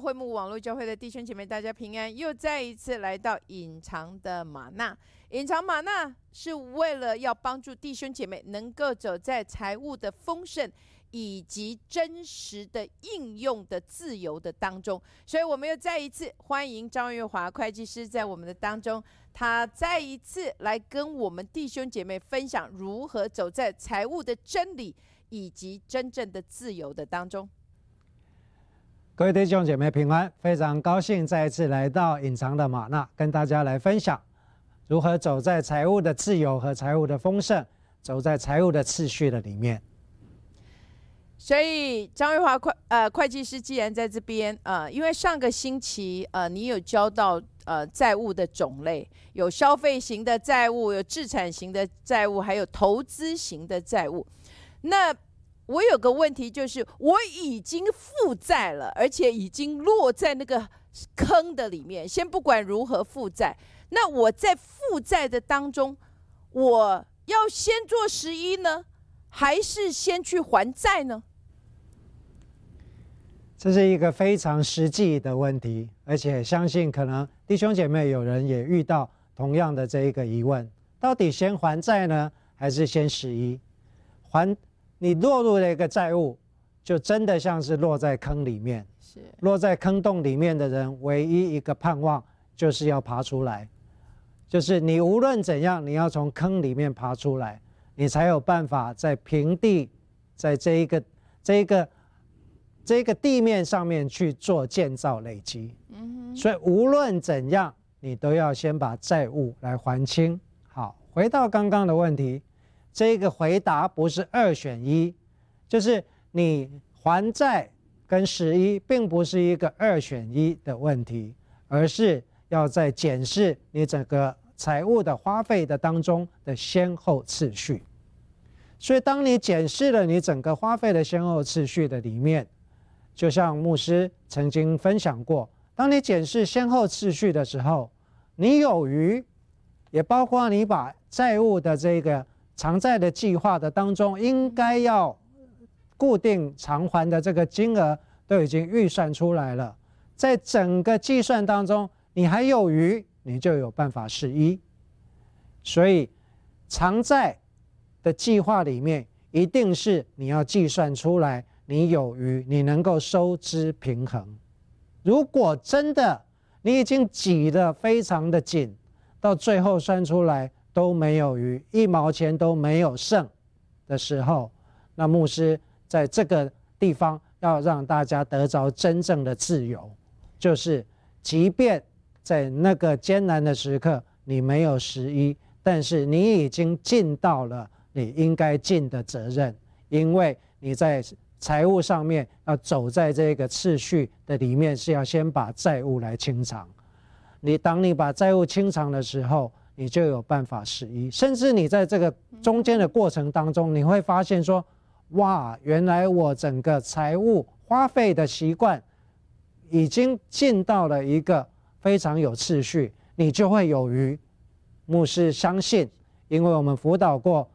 会幕网络教会的弟兄姐妹，大家平安，又再一次来到隐藏的玛纳。隐藏玛纳是为了要帮助弟兄姐妹能够走在财务的丰盛以及真实的应用的自由的当中。所以，我们又再一次欢迎张月华会计师在我们的当中，他再一次来跟我们弟兄姐妹分享如何走在财务的真理以及真正的自由的当中。各位弟兄姐妹平安，非常高兴再一次来到隐藏的玛纳，跟大家来分享如何走在财务的自由和财务的丰盛，走在财务的次序的里面。所以张玉华会呃会计师既然在这边呃，因为上个星期呃你有教到呃债务的种类，有消费型的债务，有资产型的债务，还有投资型的债务，那。我有个问题，就是我已经负债了，而且已经落在那个坑的里面。先不管如何负债，那我在负债的当中，我要先做十一呢，还是先去还债呢？这是一个非常实际的问题，而且相信可能弟兄姐妹有人也遇到同样的这一个疑问：到底先还债呢，还是先十一还？你落入了一个债务，就真的像是落在坑里面。是落在坑洞里面的人，唯一一个盼望就是要爬出来。就是你无论怎样，你要从坑里面爬出来，你才有办法在平地，在这一个、这一个、这个地面上面去做建造累积。嗯所以无论怎样，你都要先把债务来还清。好，回到刚刚的问题。这个回答不是二选一，就是你还债跟十一，并不是一个二选一的问题，而是要在检视你整个财务的花费的当中的先后次序。所以，当你检视了你整个花费的先后次序的里面，就像牧师曾经分享过，当你检视先后次序的时候，你有余，也包括你把债务的这个。偿债的计划的当中，应该要固定偿还的这个金额都已经预算出来了，在整个计算当中，你还有余，你就有办法释一。所以，偿债的计划里面，一定是你要计算出来，你有余，你能够收支平衡。如果真的你已经挤得非常的紧，到最后算出来。都没有余，一毛钱都没有剩的时候，那牧师在这个地方要让大家得着真正的自由，就是即便在那个艰难的时刻，你没有十一，但是你已经尽到了你应该尽的责任，因为你在财务上面要走在这个次序的里面，是要先把债务来清偿。你当你把债务清偿的时候，你就有办法十一，甚至你在这个中间的过程当中，你会发现说，哇，原来我整个财务花费的习惯已经进到了一个非常有次序，你就会有余。牧师相信，因为我们辅导过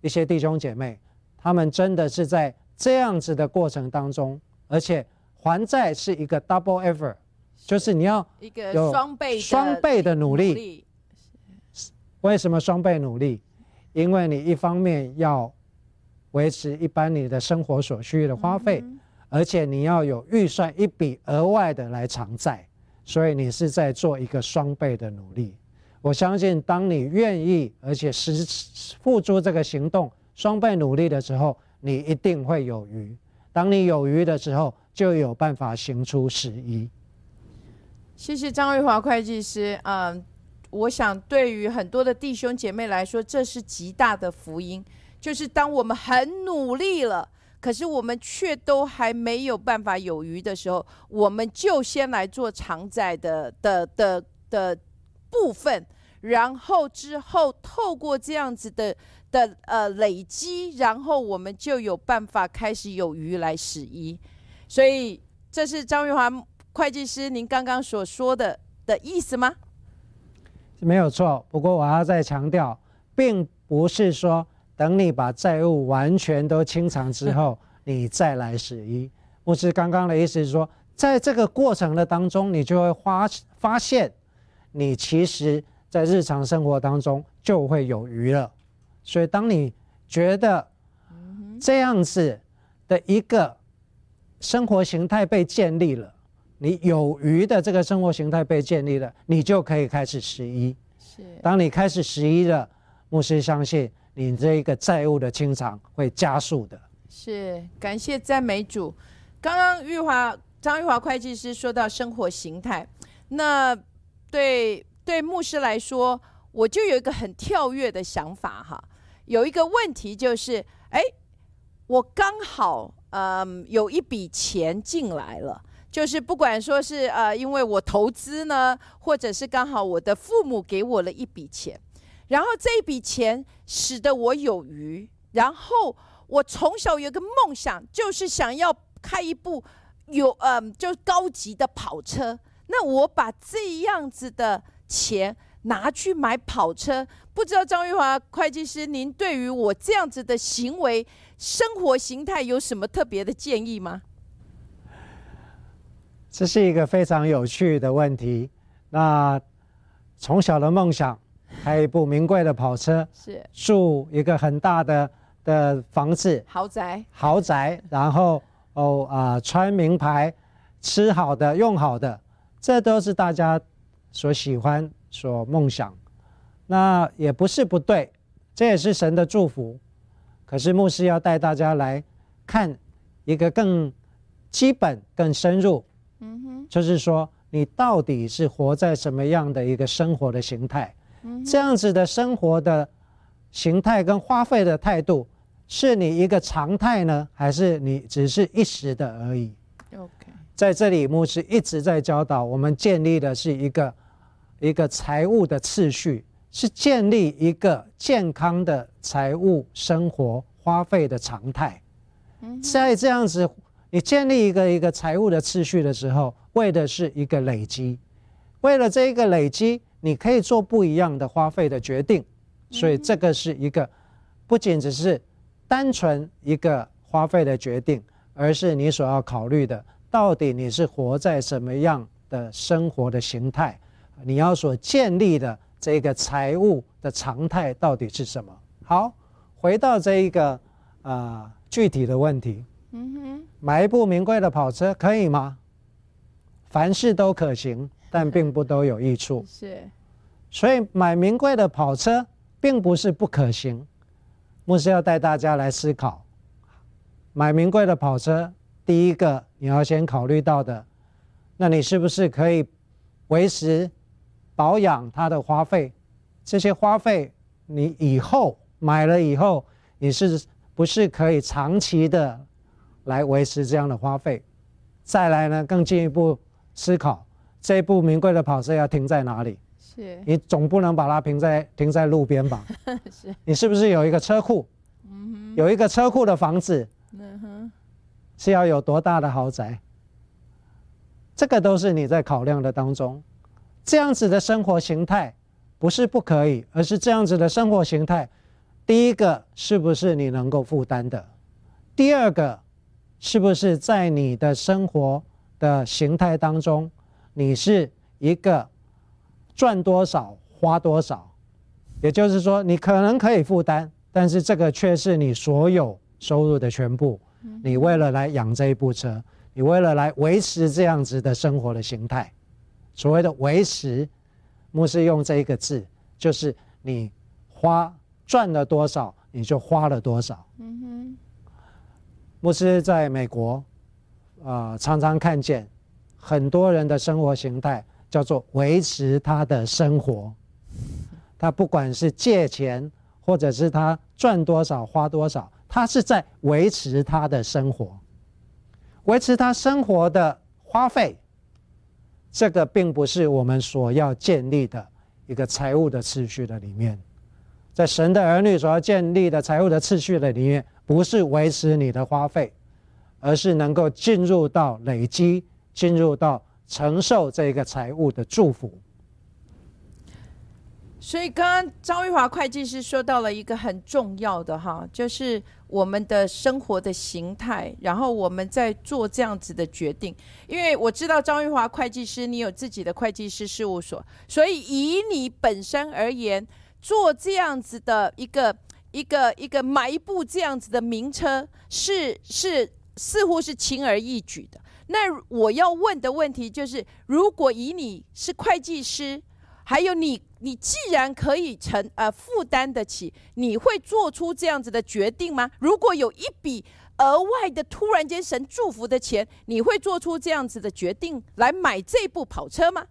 一些弟兄姐妹，他们真的是在这样子的过程当中，而且还债是一个 double effort，就是你要一个双倍双倍的努力。为什么双倍努力？因为你一方面要维持一般你的生活所需的花费，而且你要有预算一笔额外的来偿债，所以你是在做一个双倍的努力。我相信，当你愿意而且实付出这个行动，双倍努力的时候，你一定会有余。当你有余的时候，就有办法行出十一。谢谢张瑞华会计师，嗯。我想，对于很多的弟兄姐妹来说，这是极大的福音。就是当我们很努力了，可是我们却都还没有办法有余的时候，我们就先来做偿债的的的的部分，然后之后透过这样子的的呃累积，然后我们就有办法开始有余来使一。所以，这是张玉华会计师您刚刚所说的的意思吗？没有错，不过我要再强调，并不是说等你把债务完全都清偿之后，你再来十一。牧师刚刚的意思是说，在这个过程的当中，你就会发发现，你其实在日常生活当中就会有余了。所以，当你觉得这样子的一个生活形态被建立了，你有余的这个生活形态被建立了，你就可以开始十一。是，当你开始十一了，牧师相信你这一个债务的清偿会加速的。是，感谢赞美主。刚刚玉华张玉华会计师说到生活形态，那对对牧师来说，我就有一个很跳跃的想法哈。有一个问题就是，哎，我刚好嗯有一笔钱进来了，就是不管说是呃因为我投资呢，或者是刚好我的父母给我了一笔钱，然后这一笔钱使得我有余，然后我从小有个梦想，就是想要开一部有嗯就高级的跑车，那我把这样子的钱。拿去买跑车，不知道张玉华会计师，您对于我这样子的行为、生活形态有什么特别的建议吗？这是一个非常有趣的问题。那从小的梦想，开一部名贵的跑车，是住一个很大的的房子，豪宅，豪宅，然后哦啊，穿名牌，吃好的，用好的，这都是大家所喜欢。所梦想，那也不是不对，这也是神的祝福。可是牧师要带大家来看一个更基本、更深入，嗯哼，就是说你到底是活在什么样的一个生活的形态？这样子的生活的形态跟花费的态度，是你一个常态呢，还是你只是一时的而已？OK，在这里牧师一直在教导我们建立的是一个。一个财务的次序是建立一个健康的财务生活花费的常态。在这样子，你建立一个一个财务的次序的时候，为的是一个累积。为了这一个累积，你可以做不一样的花费的决定。所以这个是一个不仅只是单纯一个花费的决定，而是你所要考虑的，到底你是活在什么样的生活的形态。你要所建立的这个财务的常态到底是什么？好，回到这一个啊具体的问题。嗯哼，买一部名贵的跑车可以吗？凡事都可行，但并不都有益处。是，所以买名贵的跑车并不是不可行。牧师要带大家来思考，买名贵的跑车，第一个你要先考虑到的，那你是不是可以维持？保养它的花费，这些花费你以后买了以后，你是不是可以长期的来维持这样的花费？再来呢，更进一步思考，这部名贵的跑车要停在哪里？是你总不能把它停在停在路边吧？是你是不是有一个车库？嗯哼，有一个车库的房子，嗯哼，是要有多大的豪宅？这个都是你在考量的当中。这样子的生活形态不是不可以，而是这样子的生活形态，第一个是不是你能够负担的？第二个是不是在你的生活的形态当中，你是一个赚多少花多少？也就是说，你可能可以负担，但是这个却是你所有收入的全部。你为了来养这一部车，你为了来维持这样子的生活的形态。所谓的维持，牧师用这一个字，就是你花赚了多少，你就花了多少。嗯哼。牧师在美国，啊，常常看见很多人的生活形态叫做维持他的生活。他不管是借钱，或者是他赚多少花多少，他是在维持他的生活，维持他生活的花费。这个并不是我们所要建立的一个财务的次序的里面，在神的儿女所要建立的财务的次序的里面，不是维持你的花费，而是能够进入到累积，进入到承受这个财务的祝福。所以刚刚张玉华会计师说到了一个很重要的哈，就是我们的生活的形态，然后我们在做这样子的决定。因为我知道张玉华会计师，你有自己的会计师事务所，所以以你本身而言，做这样子的一个一个一个买一部这样子的名车，是是似乎是轻而易举的。那我要问的问题就是，如果以你是会计师，还有你，你既然可以承呃负担得起，你会做出这样子的决定吗？如果有一笔额外的突然间神祝福的钱，你会做出这样子的决定来买这部跑车吗？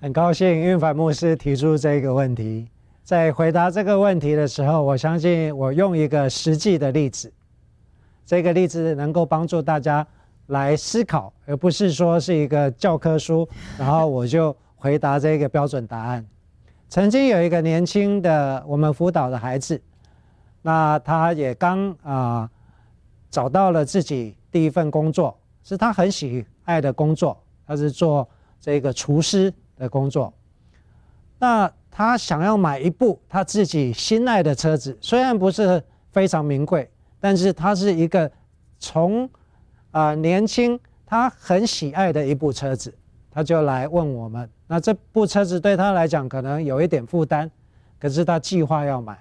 很高兴运凡牧师提出这个问题，在回答这个问题的时候，我相信我用一个实际的例子，这个例子能够帮助大家来思考，而不是说是一个教科书，然后我就。回答这个标准答案。曾经有一个年轻的我们辅导的孩子，那他也刚啊找到了自己第一份工作，是他很喜爱的工作，他是做这个厨师的工作。那他想要买一部他自己心爱的车子，虽然不是非常名贵，但是他是一个从啊年轻他很喜爱的一部车子。他就来问我们，那这部车子对他来讲可能有一点负担，可是他计划要买，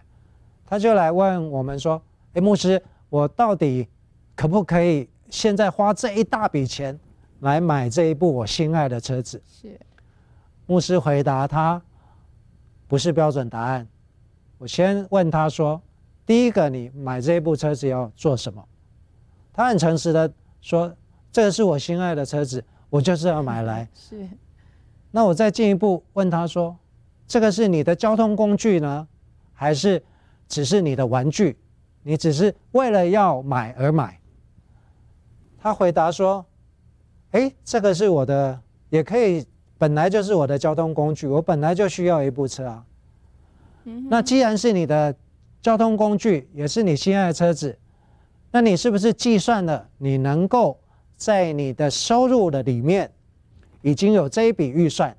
他就来问我们说：“哎，牧师，我到底可不可以现在花这一大笔钱来买这一部我心爱的车子？”是，牧师回答他：“不是标准答案。”我先问他说：“第一个，你买这一部车子要做什么？”他很诚实的说：“这个是我心爱的车子。”我就是要买来，是。那我再进一步问他说：“这个是你的交通工具呢，还是只是你的玩具？你只是为了要买而买？”他回答说：“哎，这个是我的，也可以，本来就是我的交通工具，我本来就需要一部车啊。那既然是你的交通工具，也是你心爱的车子，那你是不是计算了你能够？”在你的收入的里面，已经有这一笔预算。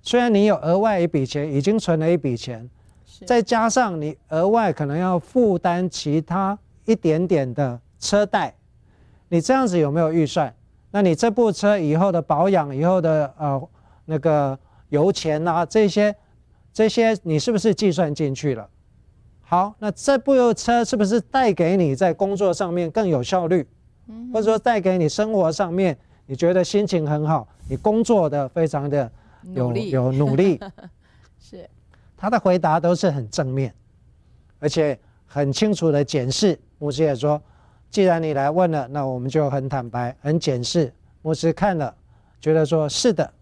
虽然你有额外一笔钱，已经存了一笔钱，再加上你额外可能要负担其他一点点的车贷，你这样子有没有预算？那你这部车以后的保养、以后的呃那个油钱啊，这些这些你是不是计算进去了？好，那这部车是不是带给你在工作上面更有效率？或者说带给你生活上面，你觉得心情很好，你工作的非常的有有努力，是他的回答都是很正面，而且很清楚的检视。牧师也说，既然你来问了，那我们就很坦白、很检视。牧师看了，觉得说是的，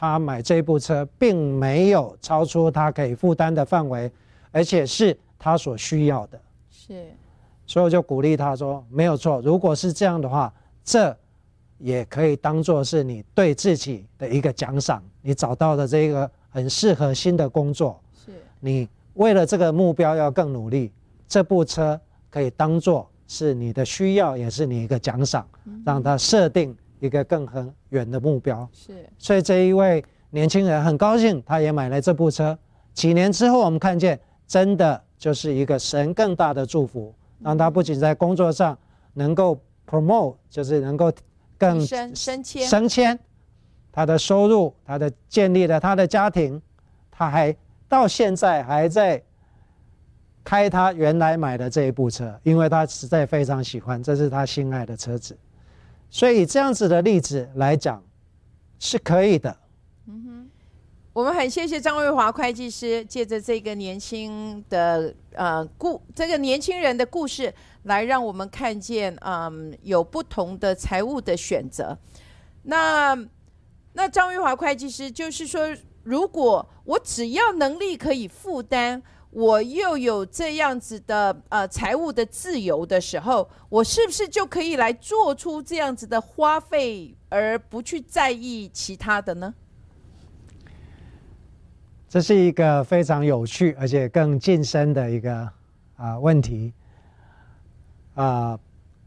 他买这部车并没有超出他可以负担的范围，而且是他所需要的。是。所以我就鼓励他说：“没有错，如果是这样的话，这也可以当做是你对自己的一个奖赏。你找到的这个很适合新的工作，是你为了这个目标要更努力。这部车可以当做是你的需要，也是你一个奖赏，让他设定一个更很远的目标。是，所以这一位年轻人很高兴，他也买了这部车。几年之后，我们看见真的就是一个神更大的祝福。”让他不仅在工作上能够 promote，就是能够更升升迁，升迁，他的收入，他的建立了他的家庭，他还到现在还在开他原来买的这一部车，因为他实在非常喜欢，这是他心爱的车子，所以这样子的例子来讲是可以的。我们很谢谢张瑞华会计师，借着这个年轻的呃故这个年轻人的故事，来让我们看见，嗯，有不同的财务的选择。那那张瑞华会计师就是说，如果我只要能力可以负担，我又有这样子的呃财务的自由的时候，我是不是就可以来做出这样子的花费，而不去在意其他的呢？这是一个非常有趣而且更近身的一个啊问题。啊，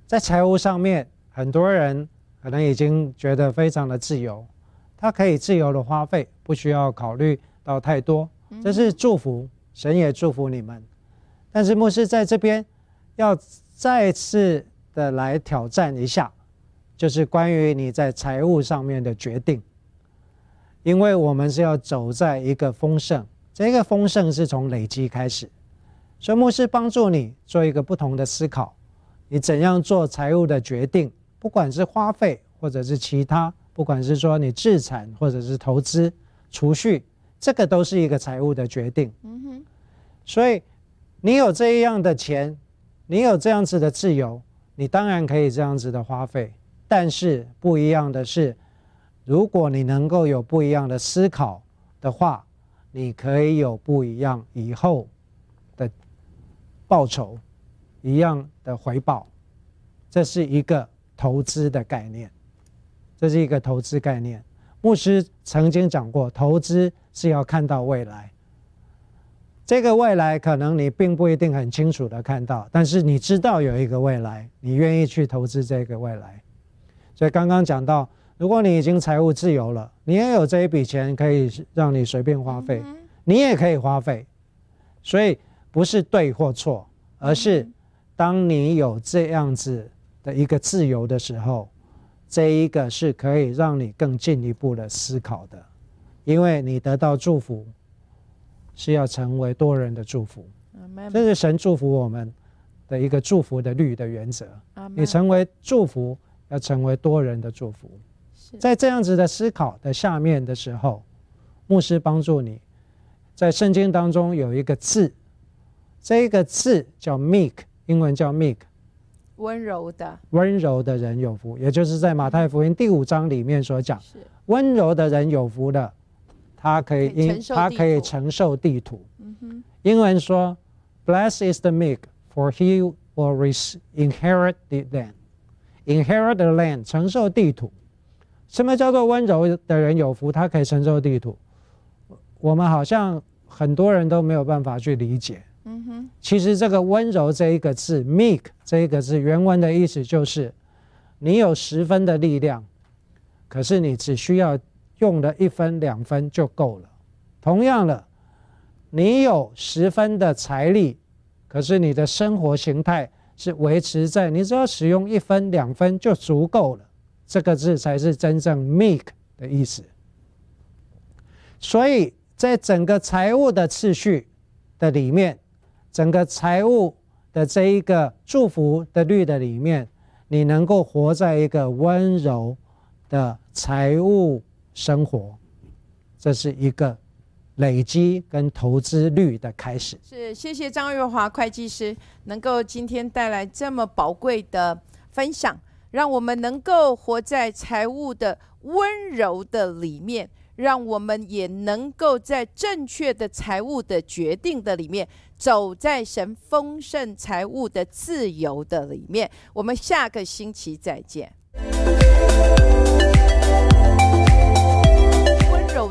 在财务上面，很多人可能已经觉得非常的自由，他可以自由的花费，不需要考虑到太多，这是祝福，神也祝福你们。但是牧师在这边要再次的来挑战一下，就是关于你在财务上面的决定，因为我们是要走在一个丰盛，这个丰盛是从累积开始，所以牧师帮助你做一个不同的思考，你怎样做财务的决定，不管是花费或者是其他，不管是说你自产或者是投资储蓄，这个都是一个财务的决定。所以。你有这样的钱，你有这样子的自由，你当然可以这样子的花费。但是不一样的是，如果你能够有不一样的思考的话，你可以有不一样以后的报酬，一样的回报。这是一个投资的概念，这是一个投资概念。牧师曾经讲过，投资是要看到未来。这个未来可能你并不一定很清楚的看到，但是你知道有一个未来，你愿意去投资这个未来。所以刚刚讲到，如果你已经财务自由了，你也有这一笔钱可以让你随便花费，你也可以花费。所以不是对或错，而是当你有这样子的一个自由的时候，这一个是可以让你更进一步的思考的，因为你得到祝福。是要成为多人的祝福，这是神祝福我们的一个祝福的律的原则。你成为祝福，要成为多人的祝福。在这样子的思考的下面的时候，牧师帮助你，在圣经当中有一个字，这一个字叫 meek，英文叫 meek，温柔的，温柔的人有福，也就是在马太福音第五章里面所讲，温柔的人有福的。他可以因他可以承受地土。英文说，Blessed is the meek, for he will inherit the land. Inherit the land，承受地土。什么叫做温柔的人有福？他可以承受地土。我们好像很多人都没有办法去理解。嗯哼。其实这个温柔这一个字，meek 这一个字原文的意思就是，你有十分的力量，可是你只需要。用了一分两分就够了。同样的，你有十分的财力，可是你的生活形态是维持在你只要使用一分两分就足够了。这个字才是真正 “meek” 的意思。所以在整个财务的次序的里面，整个财务的这一个祝福的律的里面，你能够活在一个温柔的财务。生活，这是一个累积跟投资率的开始。是，谢谢张月华会计师能够今天带来这么宝贵的分享，让我们能够活在财务的温柔的里面，让我们也能够在正确的财务的决定的里面，走在神丰盛财务的自由的里面。我们下个星期再见。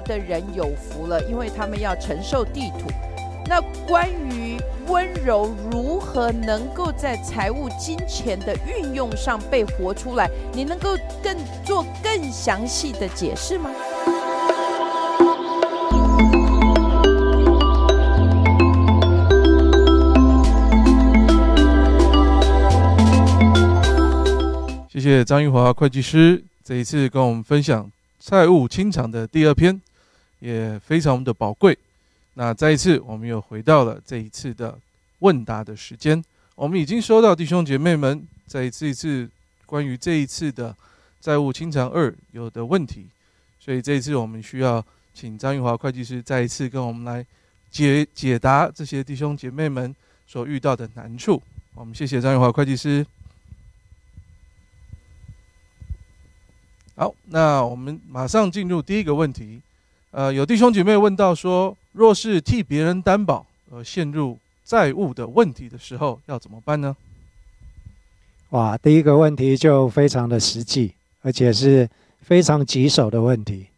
的人有福了，因为他们要承受地土。那关于温柔如何能够在财务金钱的运用上被活出来，你能够更做更详细的解释吗？谢谢张玉华会计师这一次跟我们分享。债务清偿的第二篇也非常的宝贵。那再一次，我们又回到了这一次的问答的时间。我们已经收到弟兄姐妹们在一次一次关于这一次的债务清偿二有的问题，所以这一次我们需要请张玉华会计师再一次跟我们来解解答这些弟兄姐妹们所遇到的难处。我们谢谢张玉华会计师。好，那我们马上进入第一个问题。呃，有弟兄姐妹问到说，若是替别人担保而陷入债务的问题的时候，要怎么办呢？哇，第一个问题就非常的实际，而且是非常棘手的问题。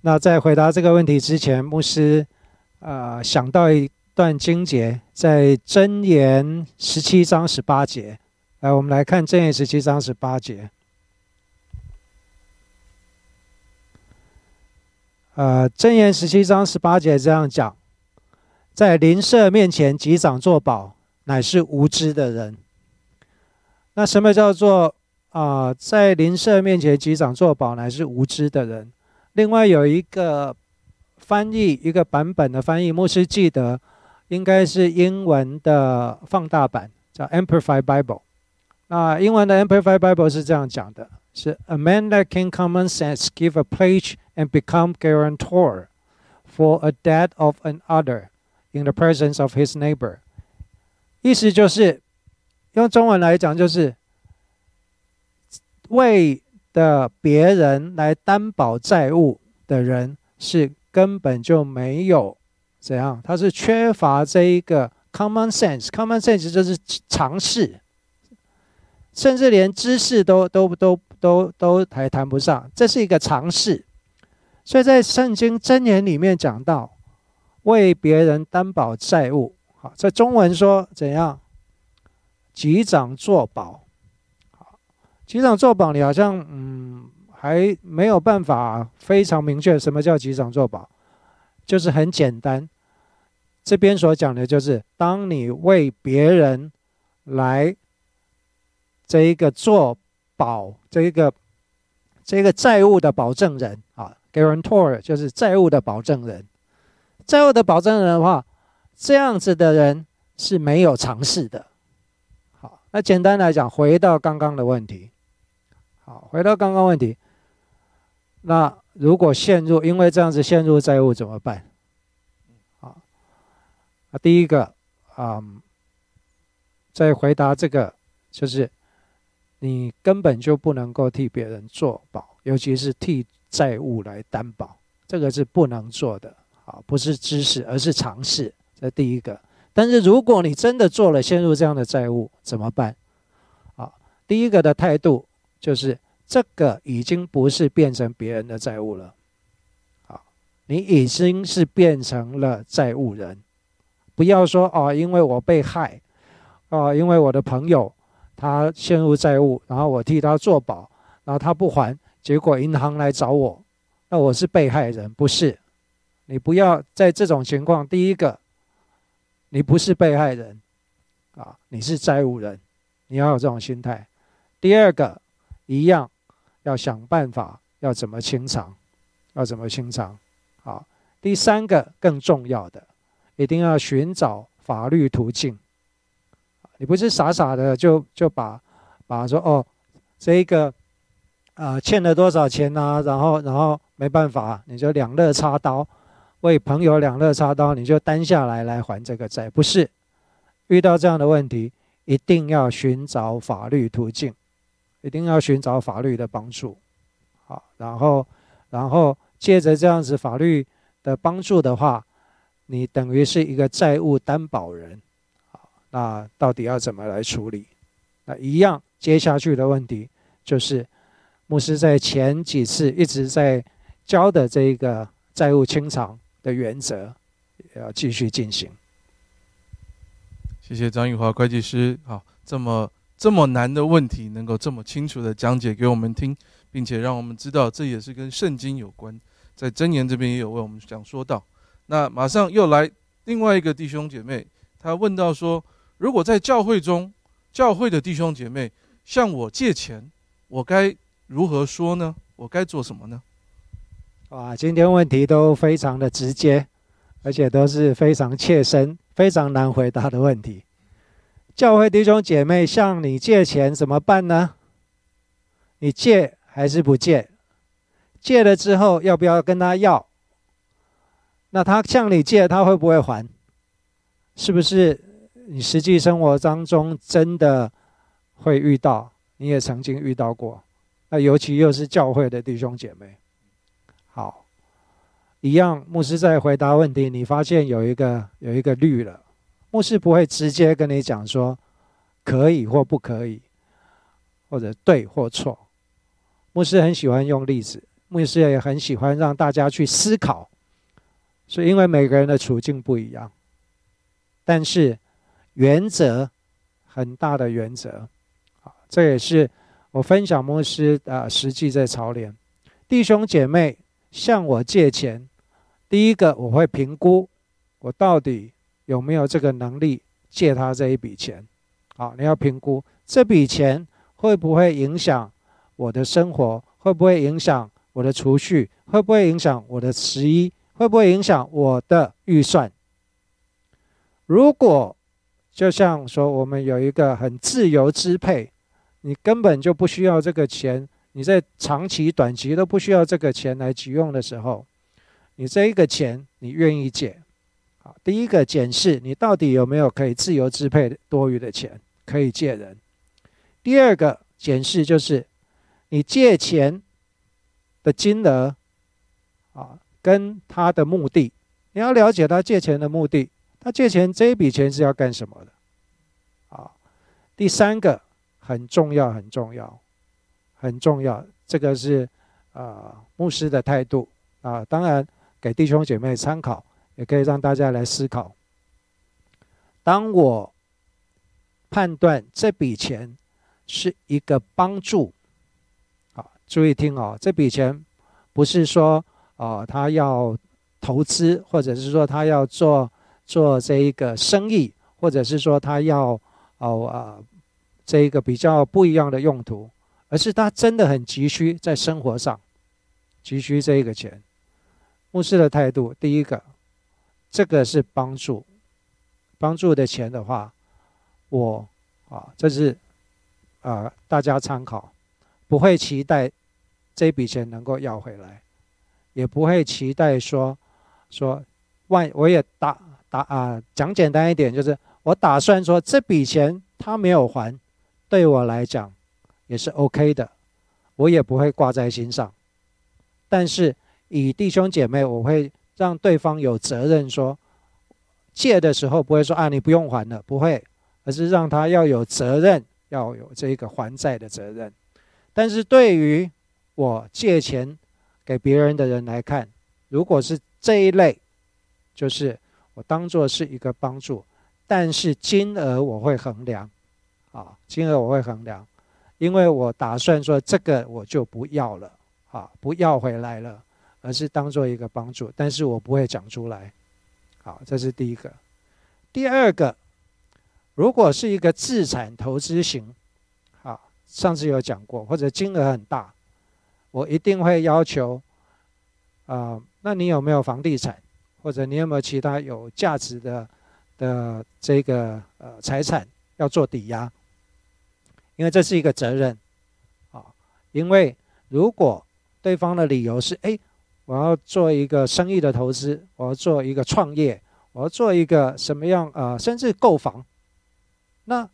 那在回答这个问题之前，牧师啊想到一段经节，在箴言十七章十八节。来，我们来看箴言十七章十八节。呃，箴言十七章十八节这样讲，在邻舍面前击掌作保，乃是无知的人。那什么叫做啊，在邻舍面前击掌作保，乃是无知的人？另外有一个翻译，一个版本的翻译，牧师记得应该是英文的放大版，叫 Amplified Bible。那英文的 amplifi Bible 是这样讲的：是 A man lacking common sense give a pledge and become guarantor for a debt of another in the presence of his neighbor。意思就是用中文来讲，就是为的别人来担保债务的人，是根本就没有怎样，他是缺乏这一个 common sense。common sense 就是常识，甚至连知识都都都 都都还谈不上，这是一个常识。所以在圣经箴言里面讲到，为别人担保债务，好，在中文说怎样，局长作保。局长做保，你好像嗯还没有办法非常明确什么叫局长做保，就是很简单。这边所讲的就是，当你为别人来这一个做保，这个这个债务的保证人啊，guarantor 就是债务的保证人。债务的保证人的话，这样子的人是没有尝试的。好，那简单来讲，回到刚刚的问题。好，回到刚刚问题，那如果陷入因为这样子陷入债务怎么办？好，啊，第一个啊，在回答这个就是你根本就不能够替别人做保，尤其是替债务来担保，这个是不能做的。啊，不是知识，而是常识。这第一个。但是如果你真的做了，陷入这样的债务怎么办？啊，第一个的态度。就是这个已经不是变成别人的债务了，好，你已经是变成了债务人。不要说哦，因为我被害，哦，因为我的朋友他陷入债务，然后我替他做保，然后他不还，结果银行来找我，那我是被害人，不是？你不要在这种情况，第一个，你不是被害人，啊，你是债务人，你要有这种心态。第二个。一样，要想办法，要怎么清偿，要怎么清偿。好，第三个更重要的，一定要寻找法律途径。你不是傻傻的就就把把说哦，这一个啊欠了多少钱呢？然后然后没办法，你就两肋插刀，为朋友两肋插刀，你就担下来来还这个债。不是，遇到这样的问题，一定要寻找法律途径。一定要寻找法律的帮助，好，然后，然后借着这样子法律的帮助的话，你等于是一个债务担保人，那到底要怎么来处理？那一样接下去的问题就是，牧师在前几次一直在教的这个债务清偿的原则，要继续进行。谢谢张玉华会计师，好，这么。这么难的问题，能够这么清楚的讲解给我们听，并且让我们知道，这也是跟圣经有关。在箴言这边也有为我们讲说到。那马上又来另外一个弟兄姐妹，他问到说：如果在教会中，教会的弟兄姐妹向我借钱，我该如何说呢？我该做什么呢？哇，今天问题都非常的直接，而且都是非常切身、非常难回答的问题。教会弟兄姐妹向你借钱怎么办呢？你借还是不借？借了之后要不要跟他要？那他向你借，他会不会还？是不是你实际生活当中真的会遇到？你也曾经遇到过？那尤其又是教会的弟兄姐妹，好，一样。牧师在回答问题，你发现有一个有一个绿了。牧师不会直接跟你讲说可以或不可以，或者对或错。牧师很喜欢用例子，牧师也很喜欢让大家去思考。所以，因为每个人的处境不一样，但是原则很大的原则，啊，这也是我分享牧师啊实际在操练弟兄姐妹向我借钱，第一个我会评估我到底有没有这个能力借他这一笔钱。好，你要评估这笔钱会不会影响我的生活，会不会影响我的储蓄，会不会影响我的十一，会不会影响我的预算？如果就像说我们有一个很自由支配，你根本就不需要这个钱，你在长期、短期都不需要这个钱来急用的时候，你这一个钱你愿意借？好，第一个检视你到底有没有可以自由支配多余的钱可以借人。第二个检视就是你借钱的金额啊，跟他的目的，你要了解他借钱的目的，他借钱这一笔钱是要干什么的？啊，第三个很重要，很重要，很重要，这个是啊牧师的态度啊，当然给弟兄姐妹参考。也可以让大家来思考：当我判断这笔钱是一个帮助，啊，注意听哦，这笔钱不是说啊他要投资，或者是说他要做做这一个生意，或者是说他要哦啊这一个比较不一样的用途，而是他真的很急需在生活上急需这一个钱。牧师的态度，第一个。这个是帮助，帮助的钱的话，我啊，这是啊，大家参考，不会期待这笔钱能够要回来，也不会期待说说万我也打打啊，讲简单一点，就是我打算说这笔钱他没有还，对我来讲也是 OK 的，我也不会挂在心上，但是以弟兄姐妹，我会。让对方有责任，说借的时候不会说啊，你不用还了，不会，而是让他要有责任，要有这个还债的责任。但是对于我借钱给别人的人来看，如果是这一类，就是我当做是一个帮助，但是金额我会衡量，啊，金额我会衡量，因为我打算说这个我就不要了，啊，不要回来了。而是当做一个帮助，但是我不会讲出来。好，这是第一个。第二个，如果是一个资产投资型，啊，上次有讲过，或者金额很大，我一定会要求，啊，那你有没有房地产，或者你有没有其他有价值的的这个呃财产要做抵押？因为这是一个责任，啊，因为如果对方的理由是，哎。我要做一个生意的投资，我要做一个创业，我要做一个什么样啊？甚至购房。那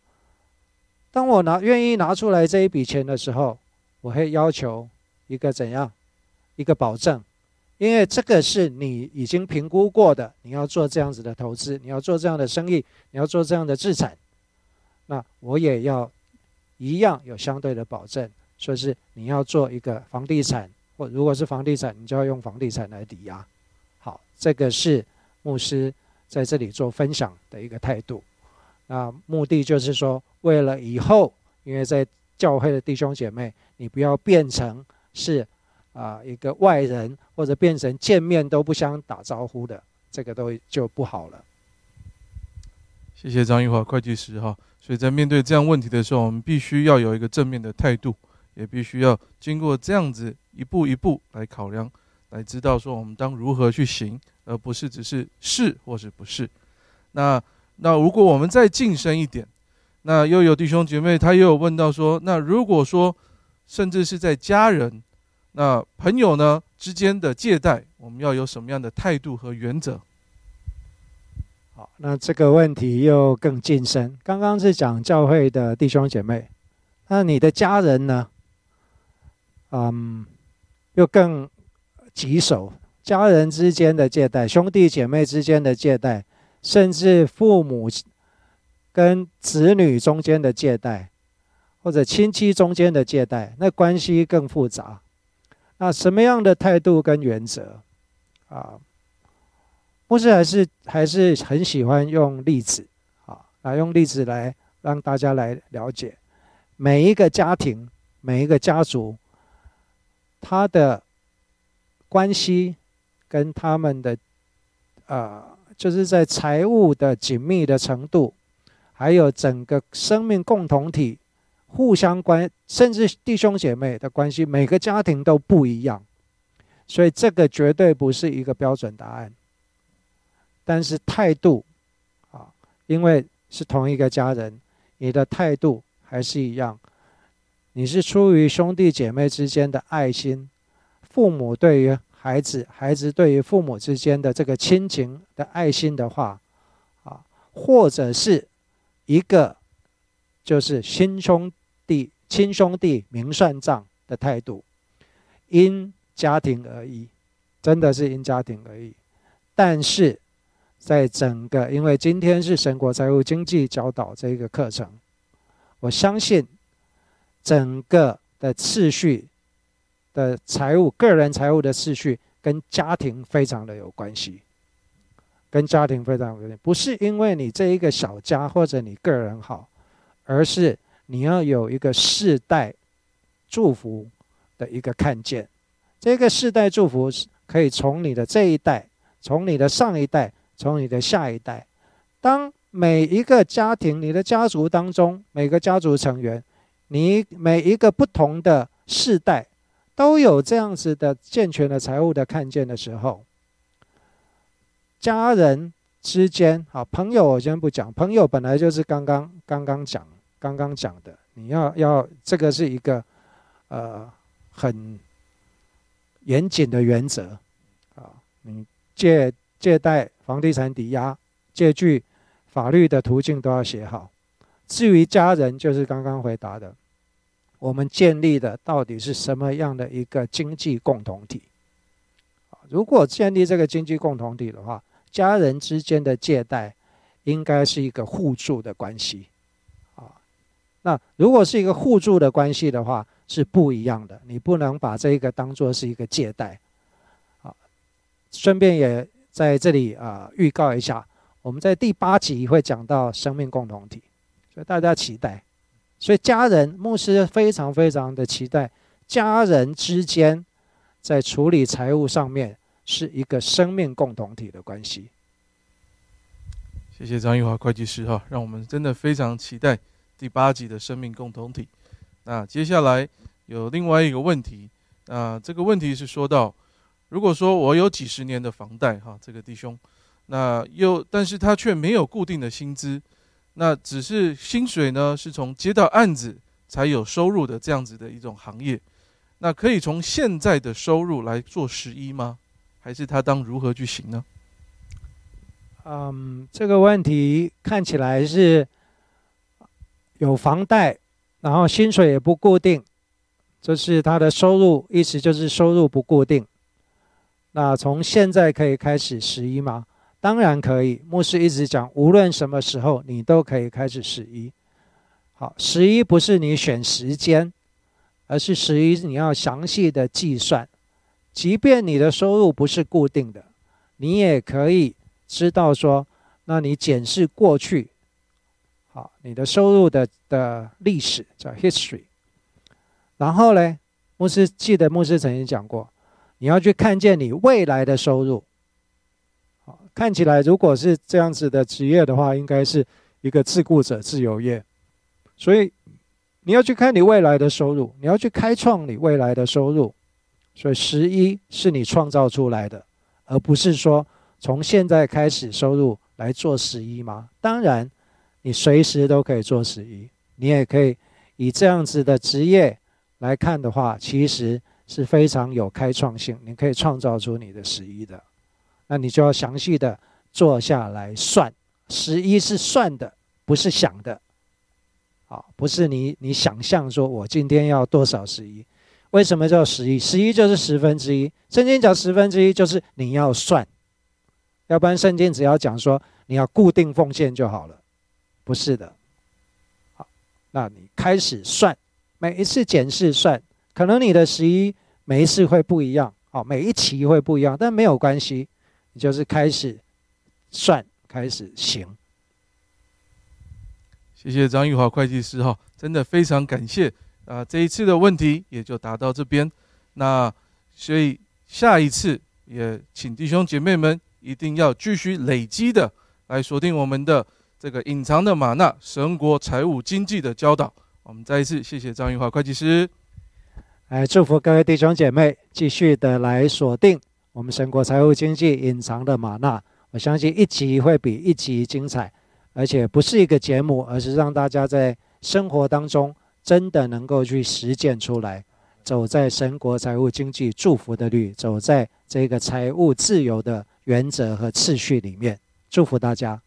当我拿愿意拿出来这一笔钱的时候，我会要求一个怎样一个保证？因为这个是你已经评估过的，你要做这样子的投资，你要做这样的生意，你要做这样的资产，那我也要一样有相对的保证，说是你要做一个房地产。或如果是房地产，你就要用房地产来抵押。好，这个是牧师在这里做分享的一个态度。那目的就是说，为了以后，因为在教会的弟兄姐妹，你不要变成是啊一个外人，或者变成见面都不相打招呼的，这个都就不好了。谢谢张玉华会计师哈。所以在面对这样问题的时候，我们必须要有一个正面的态度。也必须要经过这样子一步一步来考量，来知道说我们当如何去行，而不是只是是或是不是。那那如果我们再晋升一点，那又有弟兄姐妹他又有问到说，那如果说甚至是在家人、那朋友呢之间的借贷，我们要有什么样的态度和原则？好，那这个问题又更晋升。刚刚是讲教会的弟兄姐妹，那你的家人呢？嗯，又更棘手，家人之间的借贷，兄弟姐妹之间的借贷，甚至父母跟子女中间的借贷，或者亲戚中间的借贷，那关系更复杂。那什么样的态度跟原则啊？牧师还是还是很喜欢用例子啊，来用例子来让大家来了解每一个家庭，每一个家族。他的关系跟他们的呃，就是在财务的紧密的程度，还有整个生命共同体互相关，甚至弟兄姐妹的关系，每个家庭都不一样，所以这个绝对不是一个标准答案。但是态度啊，因为是同一个家人，你的态度还是一样。你是出于兄弟姐妹之间的爱心，父母对于孩子，孩子对于父母之间的这个亲情的爱心的话，啊，或者是一个就是亲兄弟亲兄弟明算账的态度，因家庭而异，真的是因家庭而异。但是在整个，因为今天是神国财务经济教导这个课程，我相信。整个的次序的财务，个人财务的次序跟家庭非常的有关系，跟家庭非常有关系。不是因为你这一个小家或者你个人好，而是你要有一个世代祝福的一个看见。这个世代祝福是可以从你的这一代，从你的上一代，从你的下一代。当每一个家庭，你的家族当中每个家族成员。你每一个不同的世代都有这样子的健全的财务的看见的时候，家人之间，好朋友我先不讲，朋友本来就是刚刚刚刚讲刚刚讲的，你要要这个是一个呃很严谨的原则啊，你借借贷房地产抵押借据法律的途径都要写好。至于家人，就是刚刚回答的，我们建立的到底是什么样的一个经济共同体？如果建立这个经济共同体的话，家人之间的借贷应该是一个互助的关系，那如果是一个互助的关系的话，是不一样的。你不能把这个当做是一个借贷，好，顺便也在这里啊预告一下，我们在第八集会讲到生命共同体。所以大家期待，所以家人牧师非常非常的期待，家人之间在处理财务上面是一个生命共同体的关系。谢谢张玉华会计师哈，让我们真的非常期待第八集的生命共同体。那接下来有另外一个问题，那这个问题是说到，如果说我有几十年的房贷哈，这个弟兄，那又但是他却没有固定的薪资。那只是薪水呢，是从接到案子才有收入的这样子的一种行业。那可以从现在的收入来做十一吗？还是他当如何去行呢？嗯，这个问题看起来是有房贷，然后薪水也不固定，这是他的收入，意思就是收入不固定。那从现在可以开始十一吗？当然可以，牧师一直讲，无论什么时候你都可以开始十一。好，十一不是你选时间，而是十一你要详细的计算。即便你的收入不是固定的，你也可以知道说，那你检视过去，啊，你的收入的的历史叫 history。然后呢，牧师记得牧师曾经讲过，你要去看见你未来的收入。看起来，如果是这样子的职业的话，应该是一个自雇者自由业。所以你要去看你未来的收入，你要去开创你未来的收入。所以十一是你创造出来的，而不是说从现在开始收入来做十一吗？当然，你随时都可以做十一，你也可以以这样子的职业来看的话，其实是非常有开创性，你可以创造出你的十一的。那你就要详细的坐下来算，十一是算的，不是想的，好，不是你你想象说我今天要多少十一？为什么叫十一？十一就是十分之一。圣经讲十分之一就是你要算，要不然圣经只要讲说你要固定奉献就好了，不是的。好，那你开始算，每一次检视算，可能你的十一每一次会不一样，好，每一期会不一样，但没有关系。你就是开始算，开始行。谢谢张玉华会计师哈，真的非常感谢啊！这一次的问题也就答到这边。那所以下一次也请弟兄姐妹们一定要继续累积的来锁定我们的这个隐藏的玛纳神国财务经济的教导。我们再一次谢谢张玉华会计师，来祝福各位弟兄姐妹继续的来锁定我们神国财务经济隐藏的玛纳。我相信一集会比一集精彩，而且不是一个节目，而是让大家在生活当中真的能够去实践出来，走在神国财务经济祝福的律，走在这个财务自由的原则和次序里面。祝福大家。